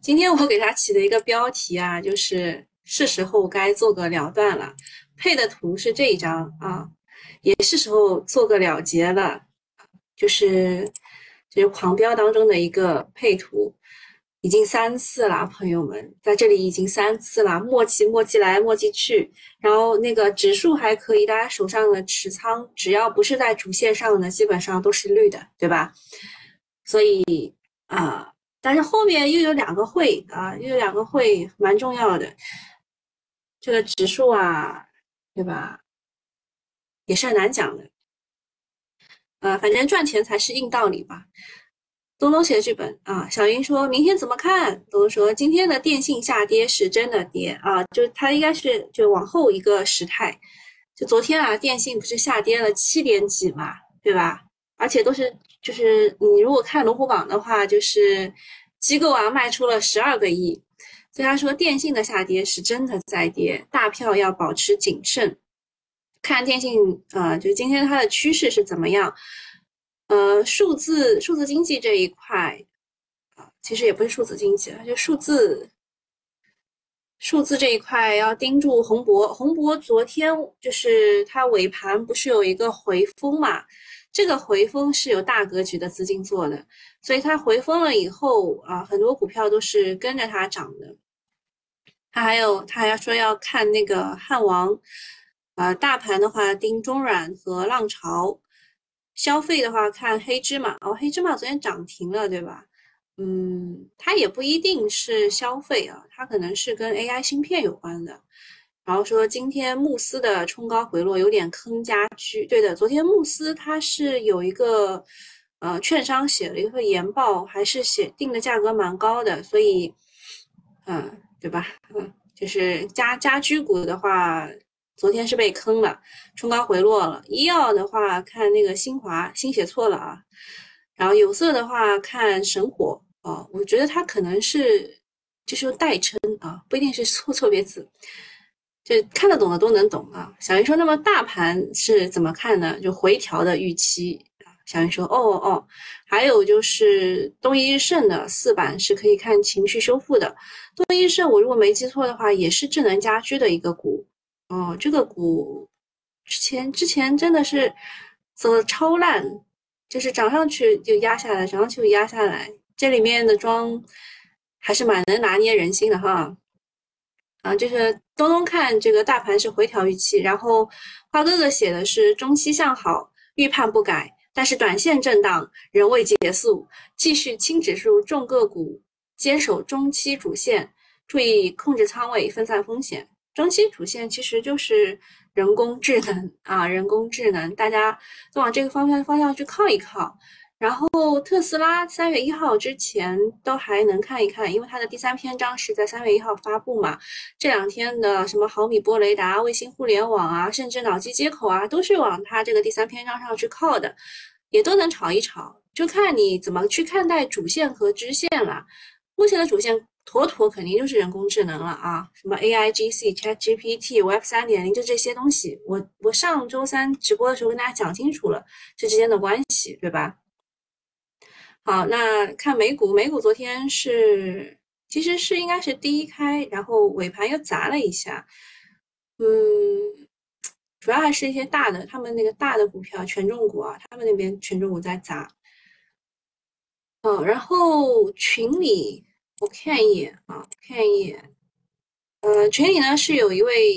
今天我给它起的一个标题啊，就是是时候该做个了断了。配的图是这一张啊，也是时候做个了结了，就是就是狂飙当中的一个配图。已经三次了，朋友们，在这里已经三次了，磨叽磨叽来，磨叽去。然后那个指数还可以，大家手上的持仓只要不是在主线上的，基本上都是绿的，对吧？所以啊，但是后面又有两个会啊，又有两个会蛮重要的。这个指数啊，对吧？也是很难讲的。啊，反正赚钱才是硬道理吧。东东写的剧本啊，小云说明天怎么看？东东说今天的电信下跌是真的跌啊，就它应该是就往后一个时态。就昨天啊，电信不是下跌了七点几嘛，对吧？而且都是就是你如果看龙虎榜的话，就是机构啊卖出了十二个亿，所以他说电信的下跌是真的在跌，大票要保持谨慎。看电信啊，就今天它的趋势是怎么样？呃，数字数字经济这一块啊，其实也不是数字经济就数字数字这一块要盯住宏博。宏博昨天就是它尾盘不是有一个回风嘛？这个回风是有大格局的资金做的，所以它回风了以后啊，很多股票都是跟着它涨的。它还有，它还要说要看那个汉王，呃，大盘的话盯中软和浪潮。消费的话，看黑芝麻哦，黑芝麻昨天涨停了，对吧？嗯，它也不一定是消费啊，它可能是跟 AI 芯片有关的。然后说今天慕斯的冲高回落有点坑家居，对的，昨天慕斯它是有一个呃券商写了一份研报，还是写定的价格蛮高的，所以嗯，对吧？嗯，就是家家居股的话。昨天是被坑了，冲高回落了。医药的话，看那个新华，新写错了啊。然后有色的话，看神火哦。我觉得它可能是就是代称啊，不一定是错错别字。就看得懂的都能懂啊。小云说，那么大盘是怎么看呢？就回调的预期啊。小云说，哦哦。还有就是东一盛的四板是可以看情绪修复的。东一盛，我如果没记错的话，也是智能家居的一个股。哦，这个股之前之前真的是走的超烂，就是涨上去就压下来，涨上去就压下来。这里面的庄还是蛮能拿捏人心的哈。啊，就是东东看这个大盘是回调预期，然后花哥哥写的是中期向好，预判不改，但是短线震荡仍未结束，继续轻指数重个股，坚守中期主线，注意控制仓位，分散风险。中期主线其实就是人工智能啊，人工智能，大家都往这个方向方向去靠一靠。然后特斯拉三月一号之前都还能看一看，因为它的第三篇章是在三月一号发布嘛。这两天的什么毫米波雷达、卫星互联网啊，甚至脑机接口啊，都是往它这个第三篇章上去靠的，也都能炒一炒，就看你怎么去看待主线和支线了。目前的主线。妥妥肯定就是人工智能了啊，什么 A I G C Chat G P T Web 三点零就这些东西，我我上周三直播的时候跟大家讲清楚了这之间的关系，对吧？好，那看美股，美股昨天是其实是应该是低开，然后尾盘又砸了一下，嗯，主要还是一些大的，他们那个大的股票权重股啊，他们那边权重股在砸，嗯，然后群里。我看一眼啊，看一眼，呃，群里呢是有一位，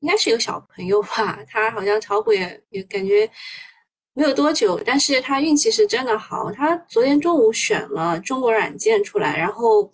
应该是有小朋友吧，他好像炒股也也感觉没有多久，但是他运气是真的好，他昨天中午选了中国软件出来，然后，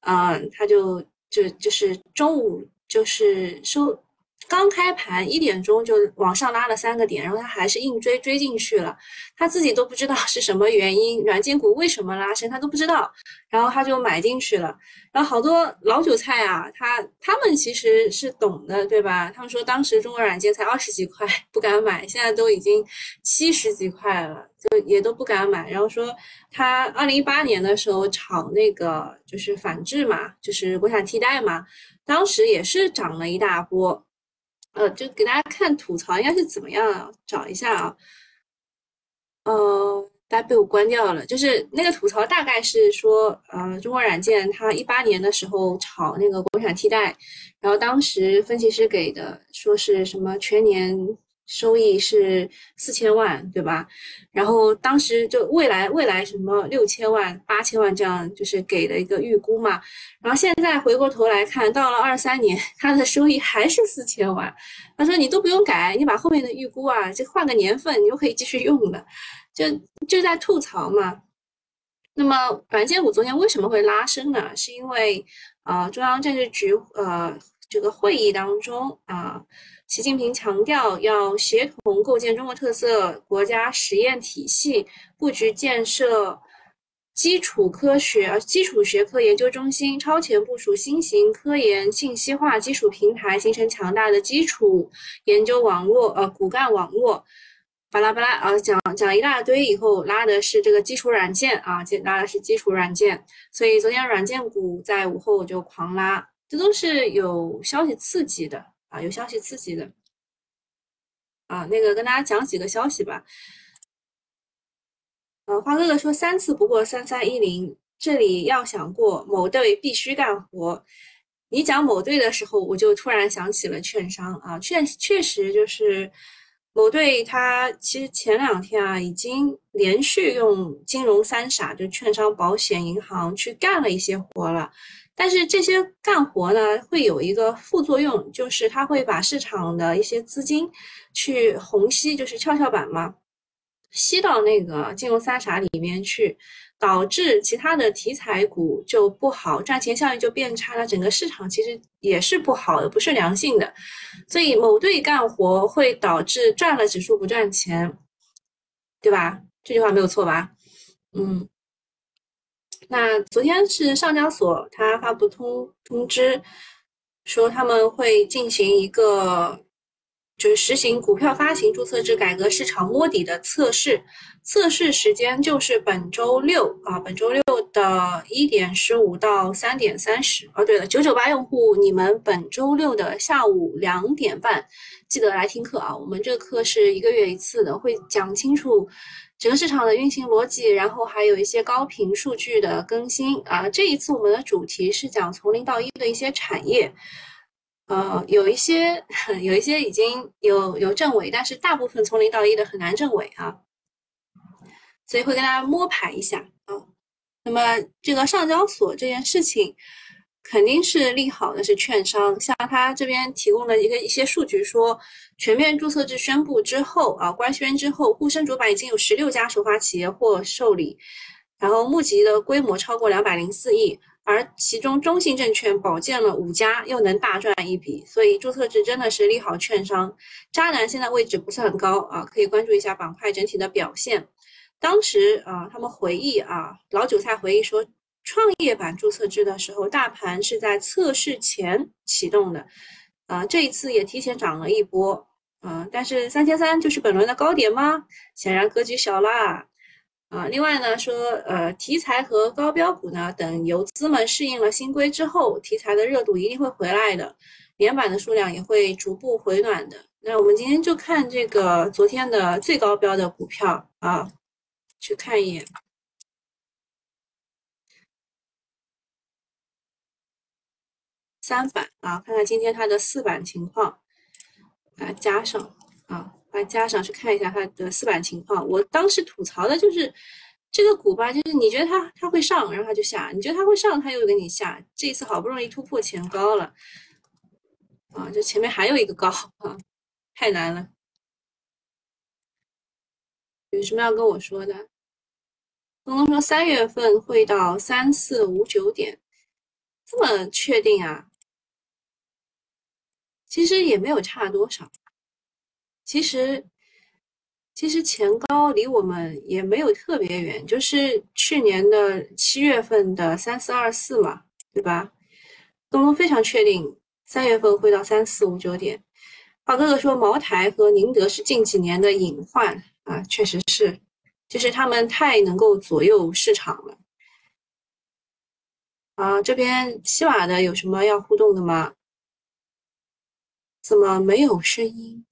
嗯，他就就就是中午就是收。刚开盘一点钟就往上拉了三个点，然后他还是硬追追进去了，他自己都不知道是什么原因，软件股为什么拉升他都不知道，然后他就买进去了。然后好多老韭菜啊，他他们其实是懂的，对吧？他们说当时中国软件才二十几块，不敢买，现在都已经七十几块了，就也都不敢买。然后说他二零一八年的时候炒那个就是反制嘛，就是国产替代嘛，当时也是涨了一大波。呃，就给大家看吐槽应该是怎么样，找一下啊。呃，大家被我关掉了。就是那个吐槽大概是说，呃，中国软件它一八年的时候炒那个国产替代，然后当时分析师给的说是什么全年。收益是四千万，对吧？然后当时就未来未来什么六千万、八千万这样，就是给的一个预估嘛。然后现在回过头来看，到了二三年，它的收益还是四千万。他说你都不用改，你把后面的预估啊，就换个年份，你就可以继续用了。就就在吐槽嘛。那么软件股昨天为什么会拉升呢？是因为啊，中央政治局呃这个会议当中啊。习近平强调，要协同构建中国特色国家实验体系，布局建设基础科学、基础学科研究中心，超前部署新型科研信息化基础平台，形成强大的基础研究网络，呃，骨干网络。巴拉巴拉啊，讲讲一大堆以后，拉的是这个基础软件啊，拉的是基础软件。所以昨天软件股在午后就狂拉，这都是有消息刺激的。啊，有消息刺激的啊，那个跟大家讲几个消息吧。呃，花哥哥说三次不过三三一零，这里要想过某队必须干活。你讲某队的时候，我就突然想起了券商啊，券确实就是狗队，他其实前两天啊，已经连续用金融三傻，就券商、保险、银行去干了一些活了。但是这些干活呢，会有一个副作用，就是它会把市场的一些资金去虹吸，就是跷跷板嘛，吸到那个金融三傻里面去，导致其他的题材股就不好，赚钱效应就变差了，整个市场其实也是不好的，不是良性的。所以某队干活会导致赚了指数不赚钱，对吧？这句话没有错吧？嗯。那昨天是上交所，他发布通通知，说他们会进行一个，就是实行股票发行注册制改革市场摸底的测试，测试时间就是本周六啊，本周六的一点十五到三点三十。哦，对了，九九八用户，你们本周六的下午两点半记得来听课啊，我们这个课是一个月一次的，会讲清楚。整个市场的运行逻辑，然后还有一些高频数据的更新啊。这一次我们的主题是讲从零到一的一些产业，呃，有一些 有一些已经有有正尾，但是大部分从零到一的很难正尾啊。所以会跟大家摸排一下啊。那么这个上交所这件事情。肯定是利好的，是券商。像他这边提供的一个一些数据说，全面注册制宣布之后啊，官宣之后，沪深主板已经有十六家首发企业获受理，然后募集的规模超过两百零四亿，而其中中信证券保荐了五家，又能大赚一笔。所以注册制真的是利好券商。渣男现在位置不是很高啊，可以关注一下板块整体的表现。当时啊，他们回忆啊，老韭菜回忆说。创业板注册制的时候，大盘是在测试前启动的，啊，这一次也提前涨了一波，啊，但是三千三就是本轮的高点吗？显然格局小啦，啊，另外呢说，呃，题材和高标股呢，等游资们适应了新规之后，题材的热度一定会回来的，连板的数量也会逐步回暖的。那我们今天就看这个昨天的最高标的股票啊，去看一眼。三板啊，看看今天它的四板情况，把它加上啊，把它加上去看一下它的四板情况。我当时吐槽的就是这个股吧，就是你觉得它它会上，然后它就下；你觉得它会上，它又给你下。这一次好不容易突破前高了啊，这前面还有一个高啊，太难了。有什么要跟我说的？东东说三月份会到三四五九点，这么确定啊？其实也没有差多少，其实其实前高离我们也没有特别远，就是去年的七月份的三四二四嘛，对吧？东东非常确定三月份会到三四五九点。宝哥哥说茅台和宁德是近几年的隐患啊，确实是，就是他们太能够左右市场了。啊，这边西瓦的有什么要互动的吗？怎么没有声音？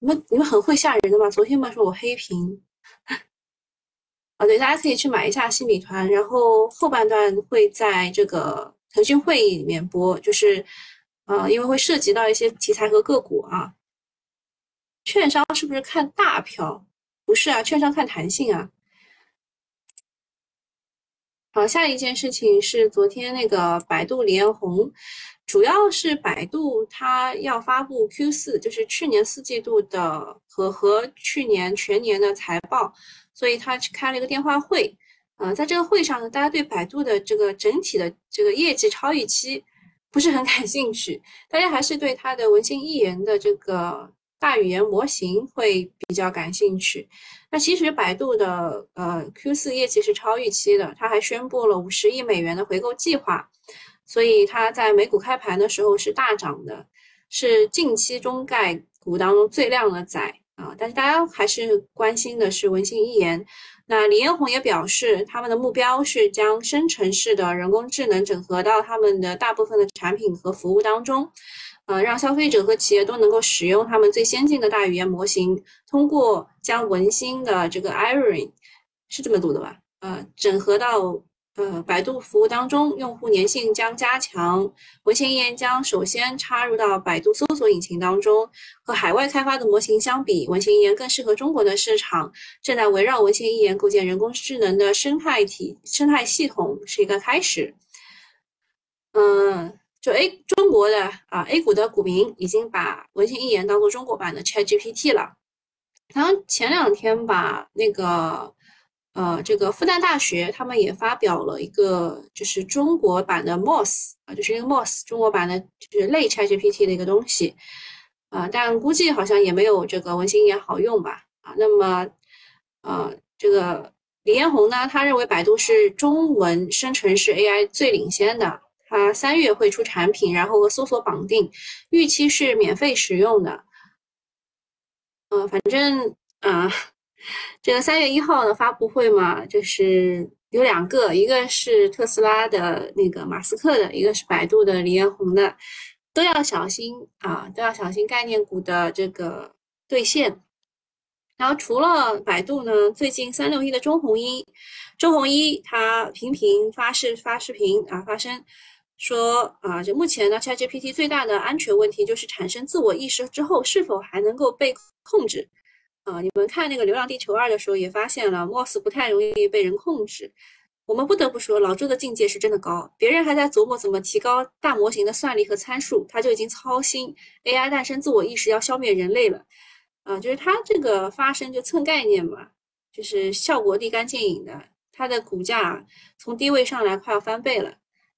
你们你们很会吓人的吗？昨天嘛说我黑屏，啊，对，大家可以去买一下新米团，然后后半段会在这个腾讯会议里面播，就是呃，因为会涉及到一些题材和个股啊。券商是不是看大票？不是啊，券商看弹性啊。好，下一件事情是昨天那个百度李彦宏，主要是百度它要发布 Q 四，就是去年四季度的和和去年全年的财报，所以他开了一个电话会。呃，在这个会上呢，大家对百度的这个整体的这个业绩超预期不是很感兴趣，大家还是对它的文心一言的这个。大语言模型会比较感兴趣。那其实百度的呃 Q 四业绩是超预期的，它还宣布了五十亿美元的回购计划，所以它在美股开盘的时候是大涨的，是近期中概股当中最靓的仔啊。但是大家还是关心的是文心一言。那李彦宏也表示，他们的目标是将生成式的人工智能整合到他们的大部分的产品和服务当中。呃，让消费者和企业都能够使用他们最先进的大语言模型，通过将文心的这个 Iron 是这么读的吧？呃，整合到呃百度服务当中，用户粘性将加强。文心一言将首先插入到百度搜索引擎当中。和海外开发的模型相比，文心一言更适合中国的市场。正在围绕文心一言构建人工智能的生态体生态系统是一个开始。嗯。就 A 中国的啊 A 股的股民已经把文心一言当做中国版的 ChatGPT 了。然后前两天吧，那个呃这个复旦大学他们也发表了一个就是中国版的 Moss 啊，就是一个 Moss 中国版的就是类 ChatGPT 的一个东西啊，但估计好像也没有这个文心一言好用吧啊。那么呃这个李彦宏呢，他认为百度是中文生成式 AI 最领先的。它三月会出产品，然后和搜索绑定，预期是免费使用的。嗯，反正啊，这个三月一号的发布会嘛，就是有两个，一个是特斯拉的那个马斯克的，一个是百度的李彦宏的，都要小心啊，都要小心概念股的这个兑现。然后除了百度呢，最近三六一的周鸿祎，周鸿祎他频频发视发视频啊，发声。说啊，就目前呢，ChatGPT 最大的安全问题就是产生自我意识之后是否还能够被控制啊？你们看那个《流浪地球二》的时候也发现了，MOS 不太容易被人控制。我们不得不说，老周的境界是真的高。别人还在琢磨怎么提高大模型的算力和参数，他就已经操心 AI 诞生自我意识要消灭人类了。啊，就是他这个发声就蹭概念嘛，就是效果立竿见影的，它的股价从低位上来快要翻倍了。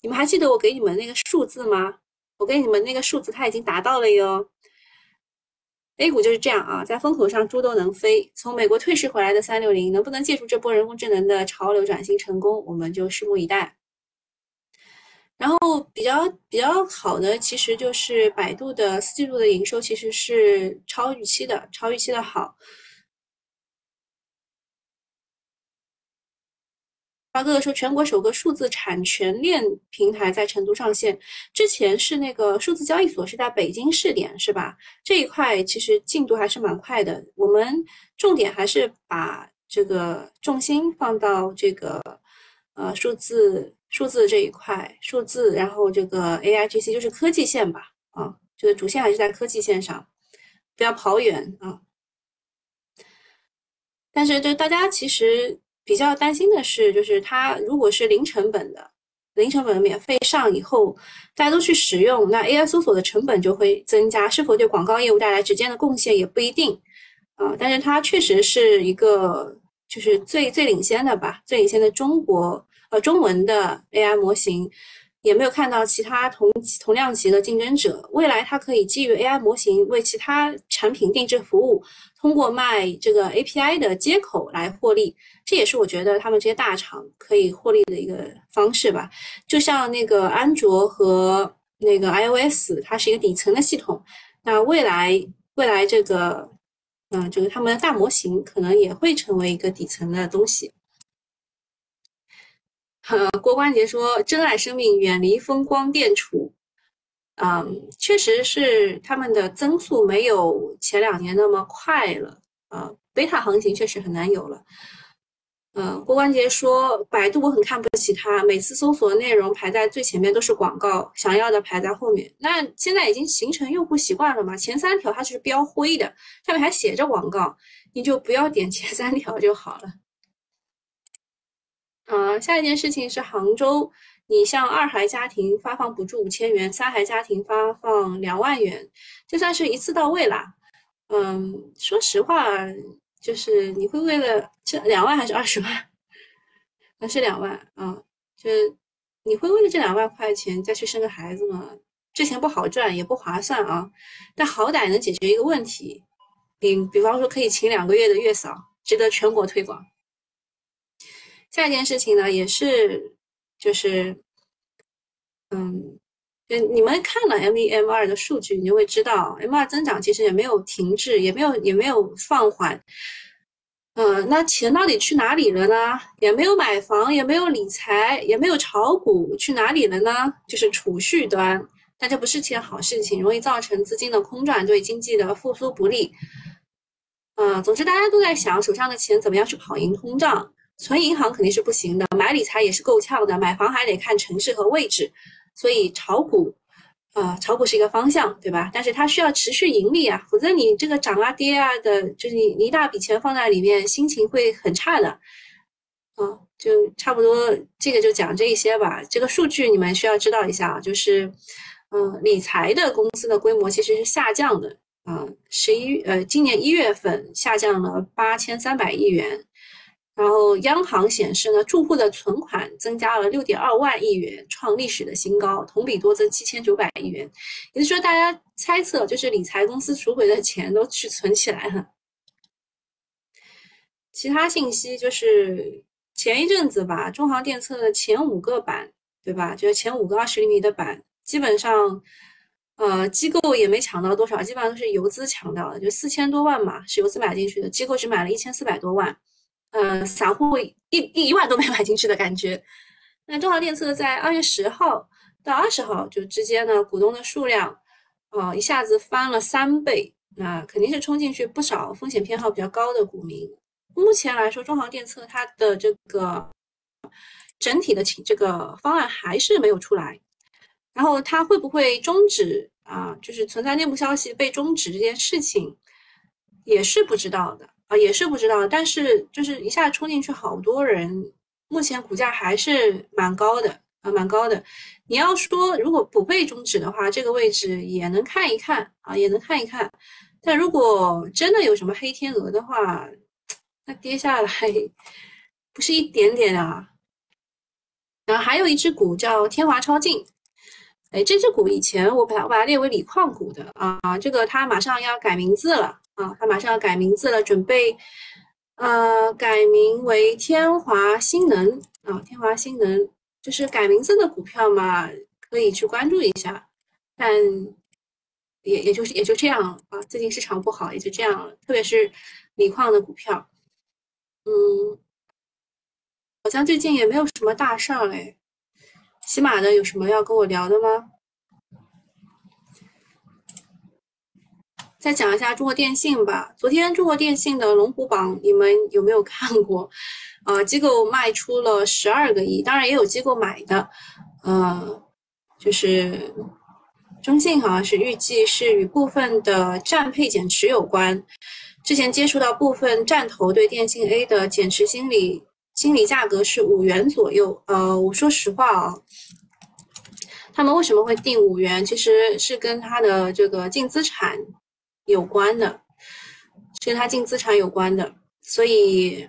你们还记得我给你们那个数字吗？我给你们那个数字，它已经达到了哟。A 股就是这样啊，在风口上猪都能飞。从美国退市回来的三六零，能不能借助这波人工智能的潮流转型成功，我们就拭目以待。然后比较比较好的，其实就是百度的四季度的营收其实是超预期的，超预期的好。八哥哥说，全国首个数字产权链平台在成都上线。之前是那个数字交易所是在北京试点，是吧？这一块其实进度还是蛮快的。我们重点还是把这个重心放到这个呃数字数字这一块，数字，然后这个 A I G C 就是科技线吧，啊，这个主线还是在科技线上，不要跑远啊。但是，就大家其实。比较担心的是，就是它如果是零成本的、零成本免费上以后，大家都去使用，那 AI 搜索的成本就会增加，是否对广告业务带来直接的贡献也不一定啊。但是它确实是一个就是最最领先的吧，最领先的中国呃中文的 AI 模型。也没有看到其他同同量级的竞争者。未来它可以基于 AI 模型为其他产品定制服务，通过卖这个 API 的接口来获利。这也是我觉得他们这些大厂可以获利的一个方式吧。就像那个安卓和那个 iOS，它是一个底层的系统。那未来未来这个，嗯，就是他们的大模型可能也会成为一个底层的东西。呃，郭关杰说：“珍爱生命，远离风光电储。”嗯，确实是他们的增速没有前两年那么快了。啊，贝塔行情确实很难有了。呃，郭关杰说，百度我很看不起它，每次搜索内容排在最前面都是广告，想要的排在后面。那现在已经形成用户习惯了嘛？前三条它是标灰的，上面还写着广告，你就不要点前三条就好了。呃，下一件事情是杭州，你向二孩家庭发放补助五千元，三孩家庭发放两万元，就算是一次到位啦。嗯，说实话。就是你会为了这两万还是二十万？那是两万啊，就你会为了这两万块钱再去生个孩子吗？这钱不好赚，也不划算啊。但好歹能解决一个问题，比比方说可以请两个月的月嫂，值得全国推广。下一件事情呢，也是就是，嗯，就你们看了 M 一 M 二的数据，你就会知道 M 二增长其实也没有停滞，也没有也没有放缓。嗯，那钱到底去哪里了呢？也没有买房，也没有理财，也没有炒股，去哪里了呢？就是储蓄端，但这不是件好事情，容易造成资金的空转，对经济的复苏不利。嗯，总之大家都在想手上的钱怎么样去跑赢通胀，存银行肯定是不行的，买理财也是够呛的，买房还得看城市和位置。所以炒股，啊，炒股是一个方向，对吧？但是它需要持续盈利啊，否则你这个涨啊跌啊的，就是你你一大笔钱放在里面，心情会很差的。啊，就差不多，这个就讲这一些吧。这个数据你们需要知道一下，就是，嗯，理财的公司的规模其实是下降的啊，十一呃，今年一月份下降了八千三百亿元。然后央行显示呢，住户的存款增加了六点二万亿元，创历史的新高，同比多增七千九百亿元。也就是说，大家猜测就是理财公司赎回的钱都去存起来了。其他信息就是前一阵子吧，中航电测的前五个板，对吧？就是前五个二十厘米的板，基本上，呃，机构也没抢到多少，基本上都是游资抢到的，就四千多万嘛，是游资买进去的，机构只买了一千四百多万。嗯，散户一一万都没买进去的感觉。那中航电测在二月十号到二十号就之间呢，股东的数量，啊，一下子翻了三倍，那肯定是冲进去不少风险偏好比较高的股民。目前来说，中航电测它的这个整体的情这个方案还是没有出来，然后它会不会终止啊？就是存在内部消息被终止这件事情，也是不知道的。啊，也是不知道，但是就是一下冲进去好多人，目前股价还是蛮高的啊，蛮高的。你要说如果不被终止的话，这个位置也能看一看啊，也能看一看。但如果真的有什么黑天鹅的话，那跌下来不是一点点啊。然后还有一只股叫天华超净，哎，这只股以前我把它我把它列为锂矿股的啊，这个它马上要改名字了。啊，它马上要改名字了，准备，呃，改名为天华新能啊，天华新能就是改名字的股票嘛，可以去关注一下，但也也就是也就这样啊，最近市场不好，也就这样了，特别是锂矿的股票，嗯，好像最近也没有什么大事儿嘞，起码的有什么要跟我聊的吗？再讲一下中国电信吧。昨天中国电信的龙虎榜，你们有没有看过？啊，机构卖出了十二个亿，当然也有机构买的。呃，就是中信好像是预计是与部分的占配减持有关。之前接触到部分战投对电信 A 的减持心理，心理价格是五元左右。呃，我说实话啊，他们为什么会定五元？其实是跟他的这个净资产。有关的，是跟它净资产有关的，所以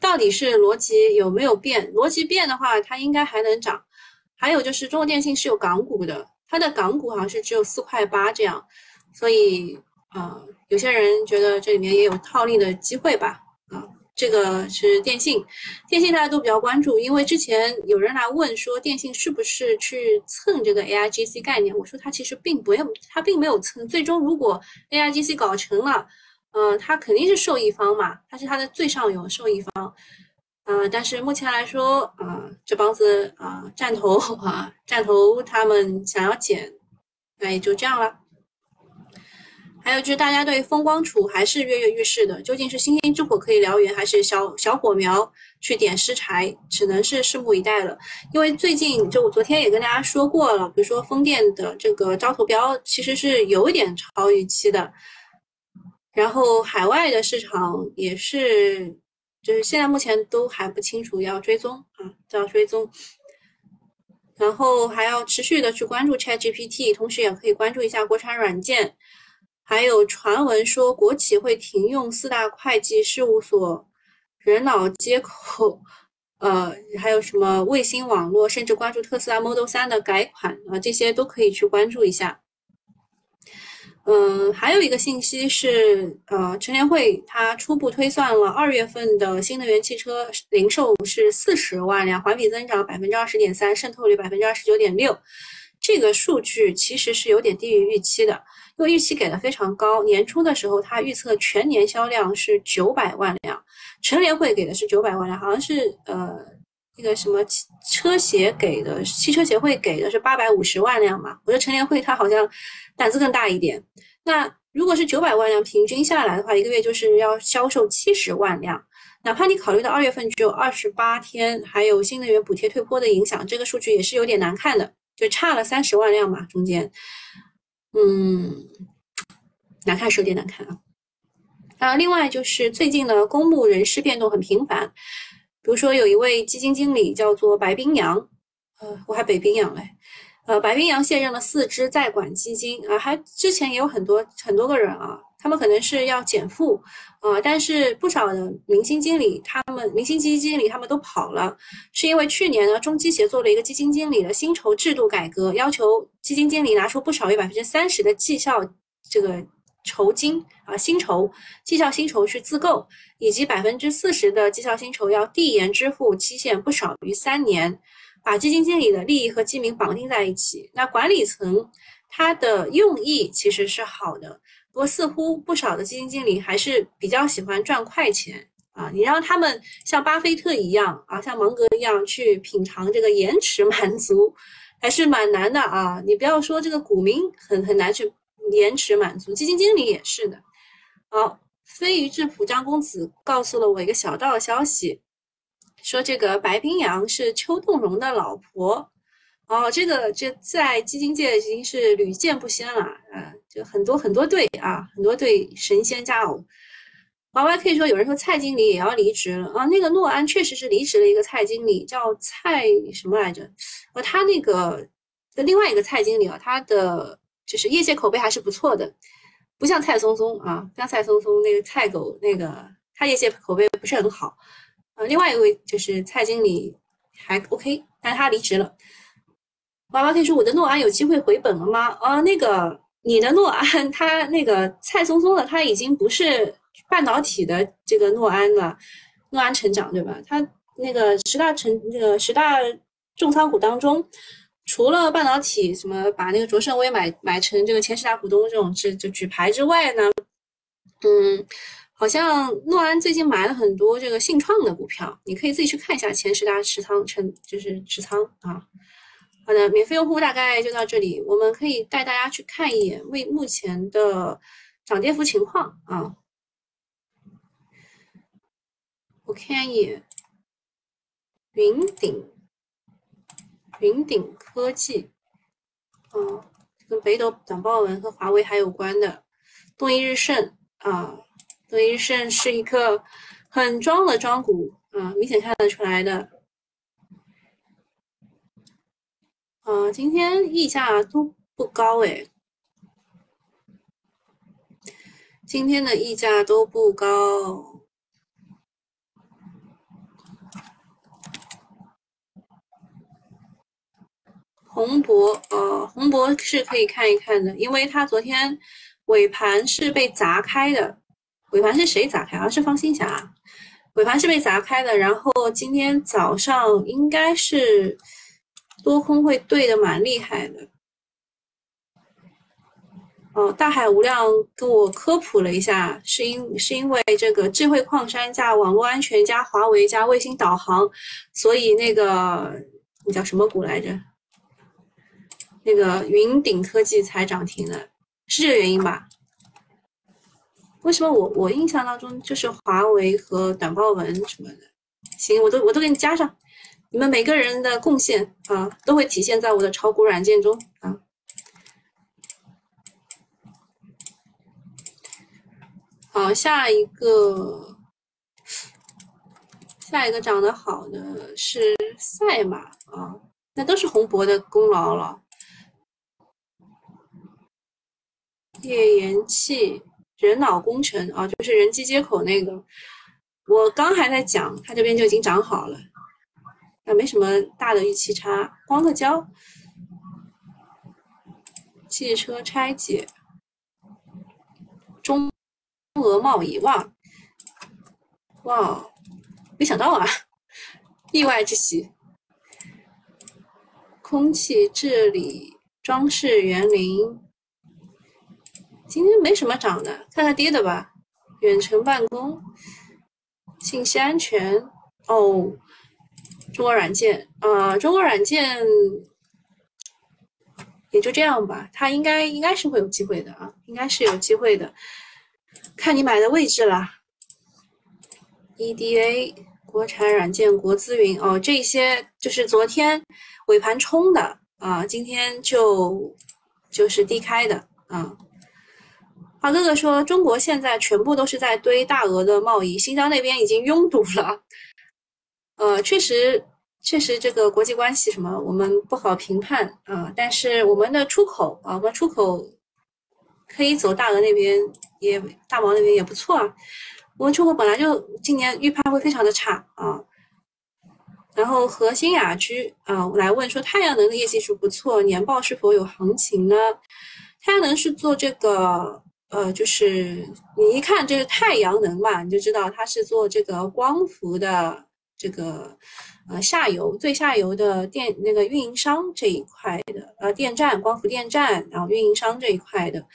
到底是逻辑有没有变？逻辑变的话，它应该还能涨。还有就是中国电信是有港股的，它的港股好像是只有四块八这样，所以啊，有些人觉得这里面也有套利的机会吧。这个是电信，电信大家都比较关注，因为之前有人来问说电信是不是去蹭这个 AIGC 概念，我说它其实并不用，它并没有蹭。最终如果 AIGC 搞成了，嗯，它肯定是受益方嘛，它是它的最上游受益方，嗯，但是目前来说，啊，这帮子啊战投啊战投他们想要减，那也就这样了。还有就是大家对风光储还是跃跃欲试的，究竟是星星之火可以燎原，还是小小火苗去点石柴，只能是拭目以待了。因为最近就我昨天也跟大家说过了，比如说风电的这个招投标其实是有一点超预期的，然后海外的市场也是，就是现在目前都还不清楚，要追踪啊，都要追踪。然后还要持续的去关注 ChatGPT，同时也可以关注一下国产软件。还有传闻说国企会停用四大会计事务所、人脑接口，呃，还有什么卫星网络，甚至关注特斯拉 Model 3的改款啊，这些都可以去关注一下。嗯，还有一个信息是，呃，陈联会他初步推算了二月份的新能源汽车零售是四十万辆，环比增长百分之二十点三，渗透率百分之二十九点六。这个数据其实是有点低于预期的。因为预期给的非常高，年初的时候他预测全年销量是九百万辆，陈联会给的是九百万辆，好像是呃那个什么车协给的，汽车协会给的是八百五十万辆嘛。我觉得陈联会他好像胆子更大一点。那如果是九百万辆平均下来的话，一个月就是要销售七十万辆，哪怕你考虑到二月份只有二十八天，还有新能源补贴退坡的影响，这个数据也是有点难看的，就差了三十万辆嘛，中间。嗯，难看是有点难看啊。啊，另外就是最近呢，公募人事变动很频繁，比如说有一位基金经理叫做白冰洋，呃，我还北冰洋嘞，呃，白冰洋卸任了四只在管基金啊，还之前也有很多很多个人啊。他们可能是要减负，呃，但是不少的明星经理，他们明星基金经理他们都跑了，是因为去年呢，中基协做了一个基金经理的薪酬制度改革，要求基金经理拿出不少于百分之三十的绩效这个酬金啊薪酬绩效薪酬去自购，以及百分之四十的绩效薪酬要递延支付，期限不少于三年，把基金经理的利益和基民绑定在一起。那管理层他的用意其实是好的。不过，似乎不少的基金经理还是比较喜欢赚快钱啊！你让他们像巴菲特一样啊，像芒格一样去品尝这个延迟满足，还是蛮难的啊！你不要说这个股民很很难去延迟满足，基金经理也是的。好，飞鱼质朴张公子告诉了我一个小道消息，说这个白冰洋是邱栋荣的老婆。哦，这个这在基金界已经是屡见不鲜了，呃，就很多很多对啊，很多对神仙佳偶。Y Y 可以说有人说蔡经理也要离职了啊，那个诺安确实是离职了一个蔡经理，叫蔡什么来着？呃，他那个的另外一个蔡经理啊，他的就是业界口碑还是不错的，不像蔡松松啊，像蔡松松那个蔡狗那个，他业界口碑不是很好。另外一位就是蔡经理还 OK，但他离职了。娃娃可以说我的诺安有机会回本了吗？啊，那个你的诺安，他那个蔡松松的他已经不是半导体的这个诺安了，诺安成长对吧？他那个十大成那个十大重仓股当中，除了半导体什么把那个卓胜微买买成这个前十大股东这种这就举牌之外呢，嗯，好像诺安最近买了很多这个信创的股票，你可以自己去看一下前十大持仓成就是持仓啊。好的，免费用户大概就到这里，我们可以带大家去看一眼为目前的涨跌幅情况啊。我看一眼，云顶，云顶科技，啊，跟北斗短报文和华为还有关的，东一日盛啊，东一日盛是一个很庄的庄股啊，明显看得出来的。啊，今天溢价都不高哎，今天的溢价都不高。宏博，呃，宏博是可以看一看的，因为它昨天尾盘是被砸开的。尾盘是谁砸开？好像是方新霞。尾盘是被砸开的，然后今天早上应该是。多空会对的蛮厉害的，哦，大海无量跟我科普了一下，是因是因为这个智慧矿山加网络安全加华为加卫星导航，所以那个那叫什么股来着？那个云顶科技才涨停的，是这个原因吧？为什么我我印象当中就是华为和短报文什么的？行，我都我都给你加上，你们每个人的贡献啊，都会体现在我的炒股软件中啊。好，下一个，下一个长得好的是赛马啊，那都是洪博的功劳了。页岩气人脑工程啊，就是人机接口那个，我刚还在讲，它这边就已经长好了，啊，没什么大的预期差。光刻胶，汽车拆解，中俄贸易，哇哇，没想到啊，意外之喜。空气治理装饰园林。今天没什么涨的，看看跌的吧。远程办公、信息安全哦，中国软件啊，中国软件也就这样吧。它应该应该是会有机会的啊，应该是有机会的，看你买的位置啦。EDA、国产软件、国资云哦，这些就是昨天尾盘冲的啊，今天就就是低开的啊。华哥哥说：“中国现在全部都是在堆大额的贸易，新疆那边已经拥堵了。呃，确实，确实这个国际关系什么，我们不好评判啊。但是我们的出口啊，我们出口可以走大额那边，也大毛那边也不错啊。我们出口本来就今年预判会非常的差啊。然后核心雅居啊，我来问说，太阳能的业绩是不错，年报是否有行情呢？太阳能是做这个。”呃，就是你一看这是太阳能嘛，你就知道它是做这个光伏的这个呃下游最下游的电那个运营商这一块的呃电站光伏电站，然后运营商这一块的，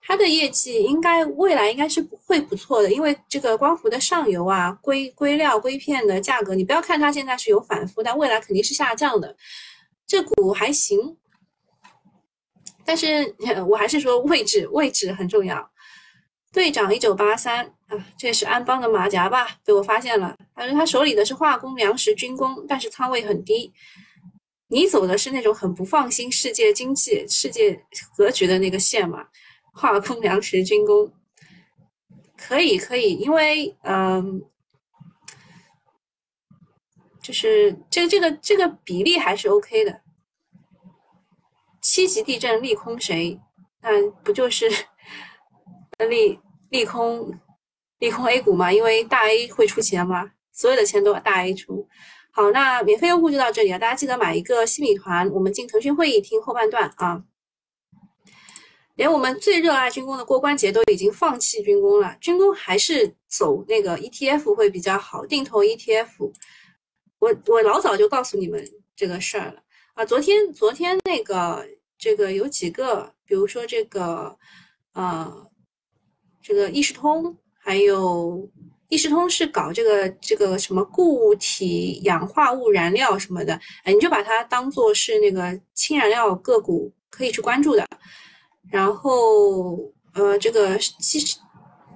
它的业绩应该未来应该是会不错的，因为这个光伏的上游啊硅硅料硅片的价格，你不要看它现在是有反复，但未来肯定是下降的，这股还行。但是我还是说位置位置很重要。队长一九八三啊，这是安邦的马甲吧？被我发现了。他说他手里的是化工、粮食、军工，但是仓位很低。你走的是那种很不放心世界经济、世界格局的那个线嘛？化工、粮食、军工，可以可以，因为嗯，就是这个这个这个比例还是 OK 的。七级地震利空谁？那不就是 利利空利空 A 股吗？因为大 A 会出钱吗？所有的钱都大 A 出。好，那免费用户就到这里了。大家记得买一个新米团，我们进腾讯会议听后半段啊。连我们最热爱军工的郭关杰都已经放弃军工了，军工还是走那个 ETF 会比较好，定投 ETF。我我老早就告诉你们这个事儿了。啊，昨天昨天那个这个有几个，比如说这个，呃，这个易视通，还有易视通是搞这个这个什么固体氧化物燃料什么的，哎，你就把它当做是那个氢燃料个股可以去关注的。然后，呃，这个其实。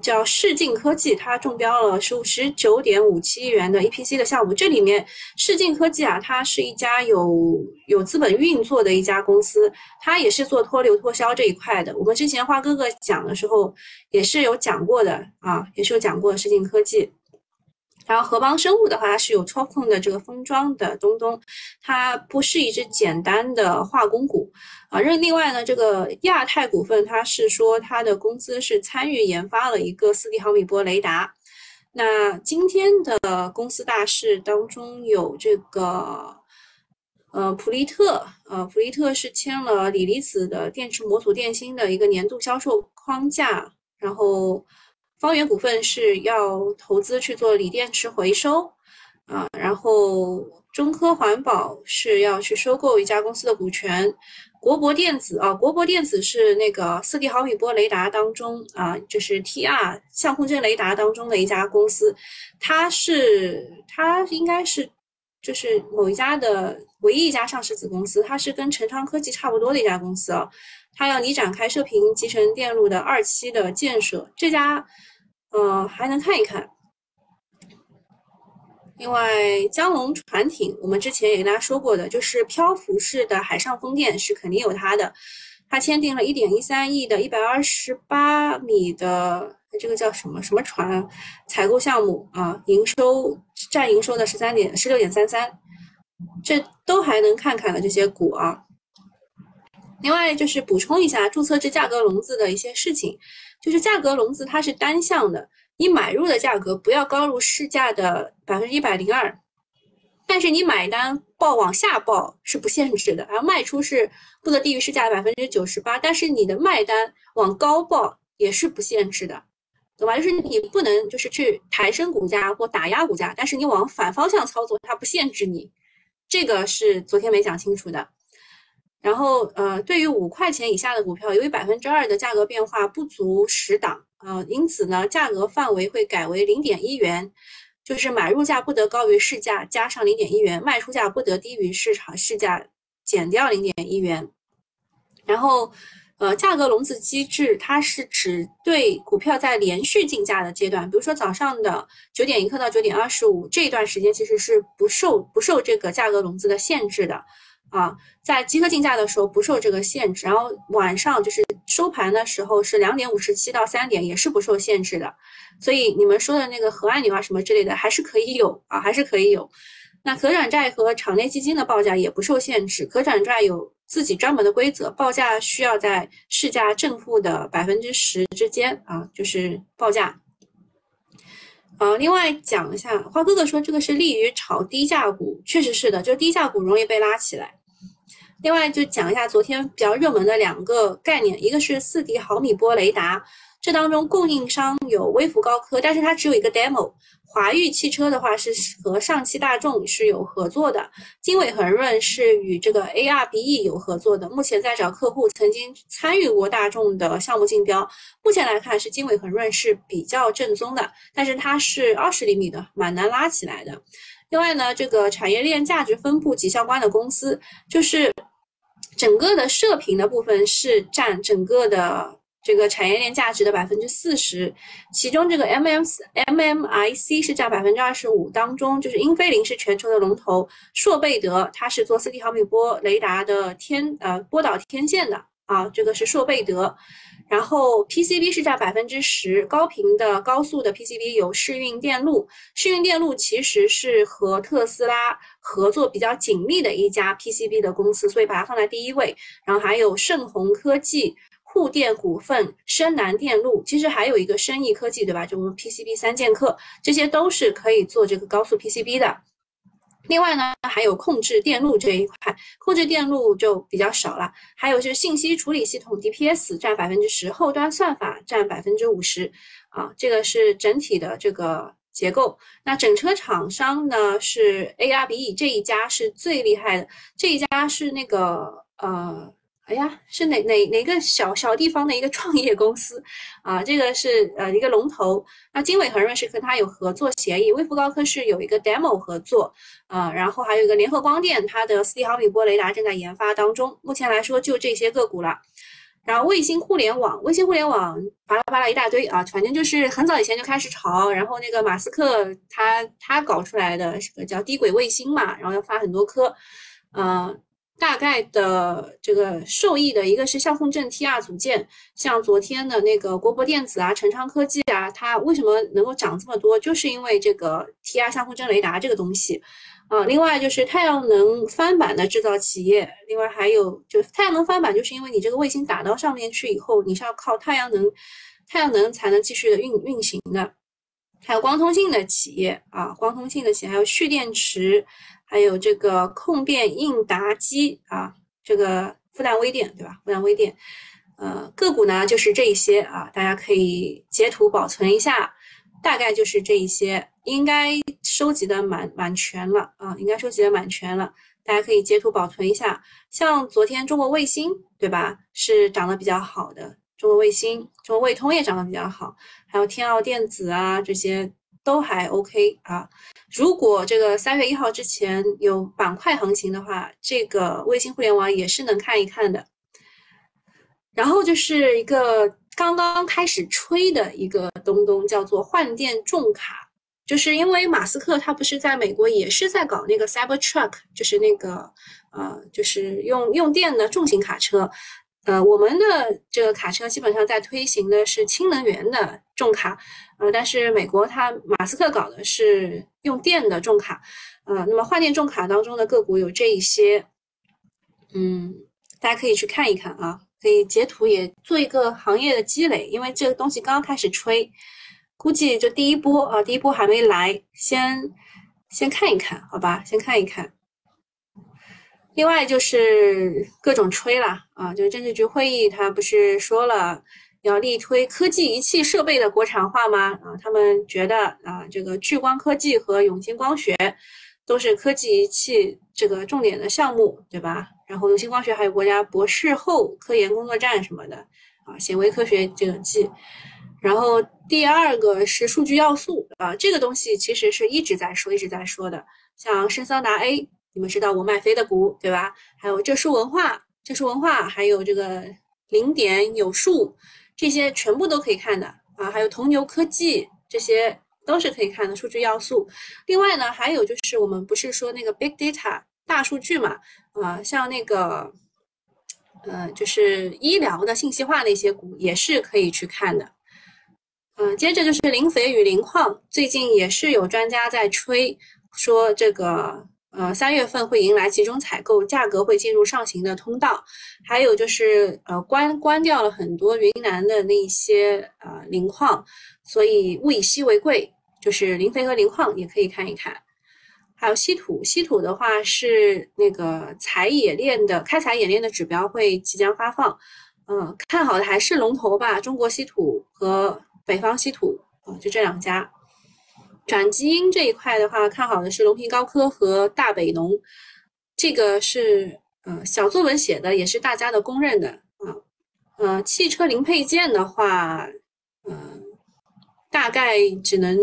叫视镜科技，它中标了十五十九点五七亿元的 EPC 的项目。这里面视镜科技啊，它是一家有有资本运作的一家公司，它也是做脱硫脱硝这一块的。我们之前花哥哥讲的时候也是有讲过的啊，也是有讲过视镜科技。然后合邦生物的话，它是有操控的这个封装的东东，它不是一只简单的化工股啊。另另外呢，这个亚太股份，它是说它的公司是参与研发了一个四 D 毫米波雷达。那今天的公司大事当中有这个，呃，普利特，呃，普利特是签了锂离子的电池模组电芯的一个年度销售框架，然后。方圆股份是要投资去做锂电池回收，啊，然后中科环保是要去收购一家公司的股权，国博电子啊，国博电子是那个四 D 毫米波雷达当中啊，就是 TR 相控阵雷达当中的一家公司，它是它应该是就是某一家的唯一一家上市子公司，它是跟成昌科技差不多的一家公司啊，它要拟展开射频集成电路的二期的建设，这家呃还能看一看。另外，江龙船艇，我们之前也跟大家说过的，就是漂浮式的海上风电是肯定有它的。它签订了一点一三亿的一百二十八米的这个叫什么什么船采购项目啊，营收占营收的十三点十六点三三，这都还能看看的这些股啊。另外就是补充一下注册制价格笼子的一些事情，就是价格笼子它是单向的。你买入的价格不要高于市价的百分之一百零二，但是你买单报往下报是不限制的，而卖出是不得低于市价百分之九十八，但是你的卖单往高报也是不限制的，懂吧？就是你不能就是去抬升股价或打压股价，但是你往反方向操作，它不限制你，这个是昨天没讲清楚的。然后呃，对于五块钱以下的股票，由于百分之二的价格变化不足十档。呃，因此呢，价格范围会改为零点一元，就是买入价不得高于市价加上零点一元，卖出价不得低于市场市价减掉零点一元。然后，呃，价格笼子机制它是只对股票在连续竞价的阶段，比如说早上的九点一刻到九点二十五这一段时间，其实是不受不受这个价格笼子的限制的。啊，在集合竞价的时候不受这个限制，然后晚上就是收盘的时候是两点五十七到三点，也是不受限制的。所以你们说的那个核按钮啊什么之类的，还是可以有啊，还是可以有。那可转债和场内基金的报价也不受限制，可转债有自己专门的规则，报价需要在市价正负的百分之十之间啊，就是报价。呃，另外讲一下，花哥哥说这个是利于炒低价股，确实是的，就是低价股容易被拉起来。另外就讲一下昨天比较热门的两个概念，一个是四 D 毫米波雷达，这当中供应商有微福高科，但是它只有一个 demo。华域汽车的话是和上汽大众是有合作的，经纬恒润是与这个 ARBE 有合作的，目前在找客户，曾经参与过大众的项目竞标。目前来看是经纬恒润是比较正宗的，但是它是二十厘米的，蛮难拉起来的。另外呢，这个产业链价值分布及相关的公司，就是整个的射频的部分是占整个的。这个产业链价值的百分之四十，其中这个 M M M M I C 是占百分之二十五，当中就是英飞凌是全球的龙头，硕贝德它是做四 D 毫米波雷达的天呃波导天线的啊，这个是硕贝德，然后 P C B 是占百分之十，高频的高速的 P C B 有世运电路，世运电路其实是和特斯拉合作比较紧密的一家 P C B 的公司，所以把它放在第一位，然后还有盛虹科技。沪电股份、深南电路，其实还有一个深益科技，对吧？就我们 PCB 三剑客，这些都是可以做这个高速 PCB 的。另外呢，还有控制电路这一块，控制电路就比较少了。还有就是信息处理系统 DPS 占百分之十，后端算法占百分之五十。啊，这个是整体的这个结构。那整车厂商呢是 ARBE 这一家是最厉害的，这一家是那个呃。哎呀，是哪哪哪个小小地方的一个创业公司啊？这个是呃一个龙头。那经纬恒润是跟他有合作协议，微福高科是有一个 demo 合作啊，然后还有一个联合光电，它的四 D 毫米波雷达正在研发当中。目前来说就这些个股了。然后卫星互联网，卫星互联网巴拉巴拉一大堆啊，反正就是很早以前就开始炒，然后那个马斯克他他搞出来的这个叫低轨卫星嘛，然后要发很多颗，嗯。大概的这个受益的一个是相控阵 T R 组件，像昨天的那个国博电子啊、成昌科技啊，它为什么能够涨这么多？就是因为这个 T R 相控阵雷达这个东西啊。另外就是太阳能翻板的制造企业，另外还有就太阳能翻板，就是因为你这个卫星打到上面去以后，你是要靠太阳能，太阳能才能继续的运运行的。还有光通信的企业啊，光通信的企业，还有蓄电池。还有这个控电应答机啊，这个复旦微电对吧？复旦微电，呃，个股呢就是这一些啊，大家可以截图保存一下，大概就是这一些，应该收集的蛮蛮全了啊，应该收集的蛮全了，大家可以截图保存一下。像昨天中国卫星对吧，是涨得比较好的，中国卫星、中国卫通也涨得比较好，还有天奥电子啊这些都还 OK 啊。如果这个三月一号之前有板块行情的话，这个卫星互联网也是能看一看的。然后就是一个刚刚开始吹的一个东东，叫做换电重卡。就是因为马斯克他不是在美国也是在搞那个 Cybertruck，就是那个呃，就是用用电的重型卡车。呃，我们的这个卡车基本上在推行的是氢能源的重卡，呃，但是美国它马斯克搞的是用电的重卡，呃，那么换电重卡当中的个股有这一些，嗯，大家可以去看一看啊，可以截图也做一个行业的积累，因为这个东西刚刚开始吹。估计就第一波啊，第一波还没来，先先看一看，好吧，先看一看。另外就是各种吹了啊，就是政治局会议，他不是说了要力推科技仪器设备的国产化吗？啊，他们觉得啊，这个聚光科技和永兴光学都是科技仪器这个重点的项目，对吧？然后永兴光学还有国家博士后科研工作站什么的啊，显微科学这个技。然后第二个是数据要素啊，这个东西其实是一直在说、一直在说的。像深桑达 A，你们知道我卖飞的股对吧？还有浙数文化、浙数文化，还有这个零点有数，这些全部都可以看的啊。还有铜牛科技，这些都是可以看的数据要素。另外呢，还有就是我们不是说那个 big data 大数据嘛？啊，像那个呃，就是医疗的信息化那些股也是可以去看的。嗯，接着就是磷肥与磷矿，最近也是有专家在吹，说这个呃三月份会迎来集中采购，价格会进入上行的通道。还有就是呃关关掉了很多云南的那一些呃磷矿，所以物以稀为贵，就是磷肥和磷矿也可以看一看。还有稀土，稀土的话是那个采冶炼的开采冶炼的指标会即将发放，嗯，看好的还是龙头吧，中国稀土和。北方稀土啊，就这两家。转基因这一块的话，看好的是隆平高科和大北农，这个是呃小作文写的，也是大家的公认的啊。呃，汽车零配件的话，嗯，大概只能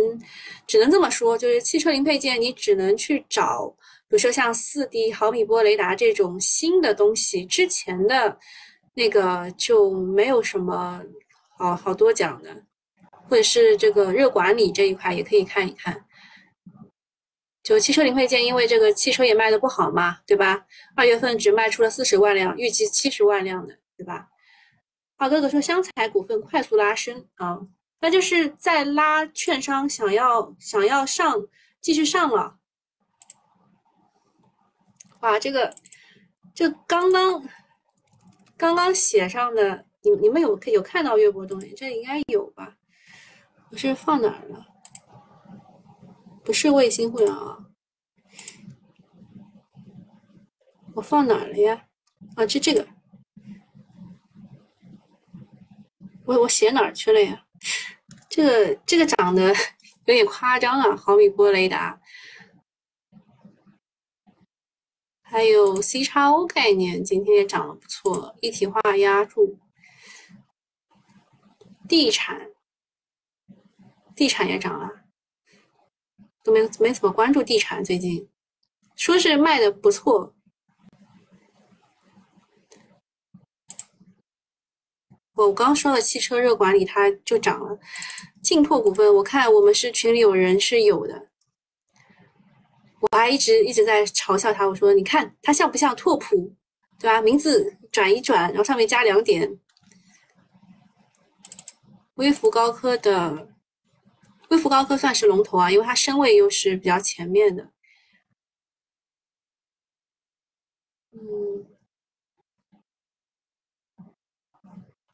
只能这么说，就是汽车零配件你只能去找，比如说像四 D 毫米波雷达这种新的东西，之前的那个就没有什么好好多讲的。或者是这个热管理这一块也可以看一看，就汽车零配件，因为这个汽车也卖的不好嘛，对吧？二月份只卖出了四十万辆，预计七十万辆的，对吧？二哥哥说湘财股份快速拉升啊，那就是在拉券商想要想要上继续上了，哇，这个这刚刚刚刚写上的，你你们有有看到月波动这应该有吧？我是放哪儿了？不是卫星互联网，我放哪儿了呀？啊，就这个，我我写哪儿去了呀？这个这个长得有点夸张啊！毫米波雷达，还有 C 叉 O 概念，今天也涨得不错。一体化压住，地产。地产也涨了，都没没怎么关注地产。最近说是卖的不错。我我刚说了汽车热管理，它就涨了。劲拓股份，我看我们是群里有人是有的，我还一直一直在嘲笑他，我说你看它像不像拓普，对吧？名字转一转，然后上面加两点。微福高科的。贵福高科算是龙头啊，因为它身位又是比较前面的。嗯，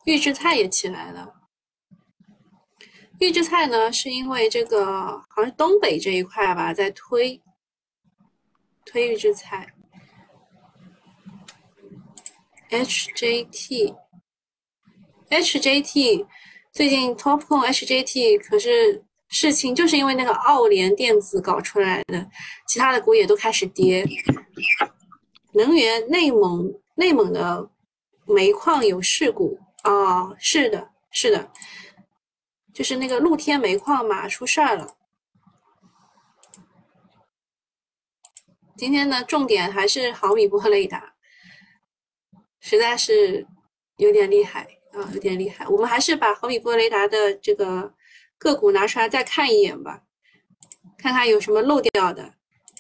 预制菜也起来了。预制菜呢，是因为这个好像东北这一块吧，在推推预制菜。HJT，HJT 最近 TOPCon HJT 可是。事情就是因为那个奥联电子搞出来的其他的股也都开始跌。能源内蒙内蒙的煤矿有事故啊是的是的就是那个露天煤矿嘛出事儿了。今天的重点还是毫米波雷达实在是有点厉害啊有点厉害。我们还是把毫米波雷达的这个个股拿出来再看一眼吧，看看有什么漏掉的。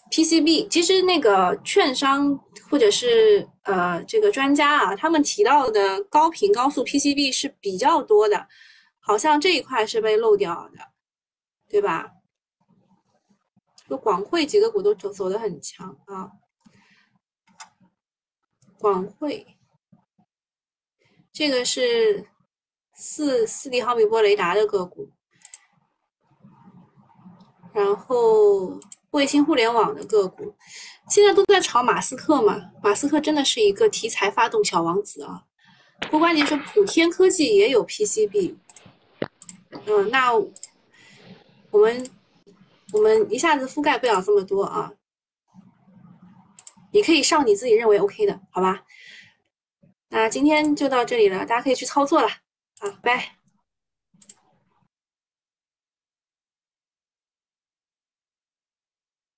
PCB 其实那个券商或者是呃这个专家啊，他们提到的高频高速 PCB 是比较多的，好像这一块是被漏掉的，对吧？就广汇几个股都走走的很强啊，广汇这个是四四 D 毫米波雷达的个股，然后。卫星互联网的个股，现在都在炒马斯克嘛？马斯克真的是一个题材发动小王子啊！不过关键是普天科技也有 PCB，嗯，那我们我们一下子覆盖不了这么多啊。你可以上你自己认为 OK 的，好吧？那今天就到这里了，大家可以去操作了，好，拜。